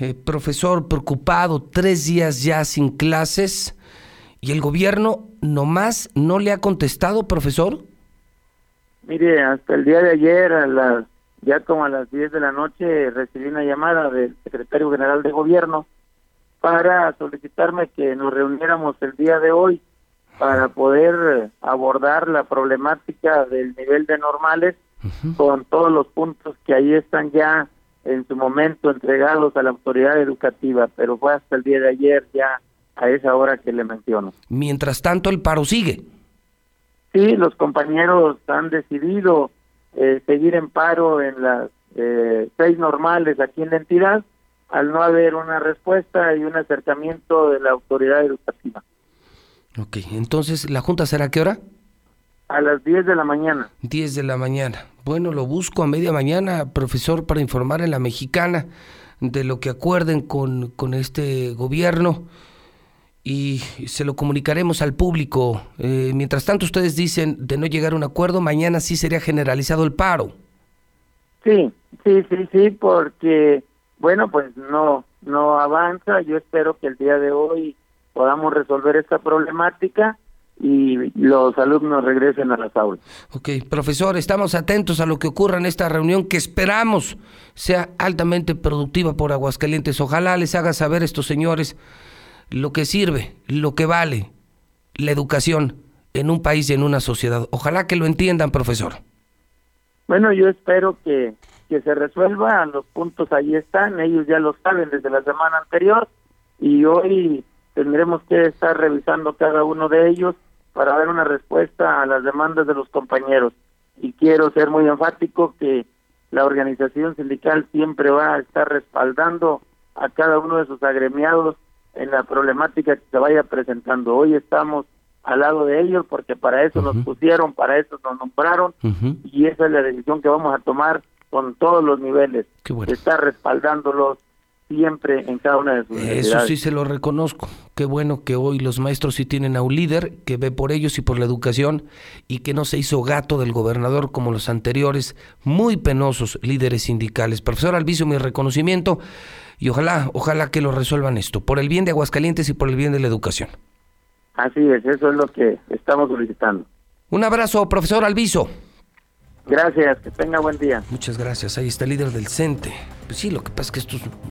eh, profesor, preocupado, tres días ya sin clases y el gobierno nomás no le ha contestado, profesor. Mire, hasta el día de ayer, a las, ya como a las 10 de la noche, recibí una llamada del secretario general de gobierno para solicitarme que nos reuniéramos el día de hoy para poder abordar la problemática del nivel de normales con todos los puntos que ahí están ya en su momento entregados a la autoridad educativa, pero fue hasta el día de ayer ya a esa hora que le menciono. Mientras tanto, el paro sigue. Sí, los compañeros han decidido eh, seguir en paro en las eh, seis normales aquí en la entidad, al no haber una respuesta y un acercamiento de la autoridad educativa. Ok, entonces, ¿la Junta será a qué hora? A las 10 de la mañana. 10 de la mañana. Bueno, lo busco a media mañana, profesor, para informar en la mexicana de lo que acuerden con, con este gobierno y se lo comunicaremos al público. Eh, mientras tanto, ustedes dicen de no llegar a un acuerdo, mañana sí sería generalizado el paro. Sí, sí, sí, sí, porque, bueno, pues no, no avanza. Yo espero que el día de hoy podamos resolver esta problemática y los alumnos regresen a las aulas. Ok, profesor, estamos atentos a lo que ocurra en esta reunión que esperamos sea altamente productiva por Aguascalientes. Ojalá les haga saber a estos señores lo que sirve, lo que vale la educación en un país y en una sociedad. Ojalá que lo entiendan, profesor. Bueno, yo espero que, que se resuelvan, los puntos ahí están, ellos ya lo saben desde la semana anterior y hoy tendremos que estar revisando cada uno de ellos para dar una respuesta a las demandas de los compañeros. Y quiero ser muy enfático que la organización sindical siempre va a estar respaldando a cada uno de sus agremiados en la problemática que se vaya presentando. Hoy estamos al lado de ellos porque para eso nos pusieron, para eso nos nombraron y esa es la decisión que vamos a tomar con todos los niveles. Estar respaldándolos siempre en cada una de sus Eso sí se lo reconozco. Qué bueno que hoy los maestros sí tienen a un líder que ve por ellos y por la educación y que no se hizo gato del gobernador como los anteriores, muy penosos líderes sindicales. Profesor Alviso, mi reconocimiento y ojalá, ojalá que lo resuelvan esto, por el bien de Aguascalientes y por el bien de la educación. Así es, eso es lo que estamos solicitando. Un abrazo, profesor Alviso. Gracias, que tenga buen día. Muchas gracias. Ahí está el líder del CENTE. Pues sí, lo que pasa es que estos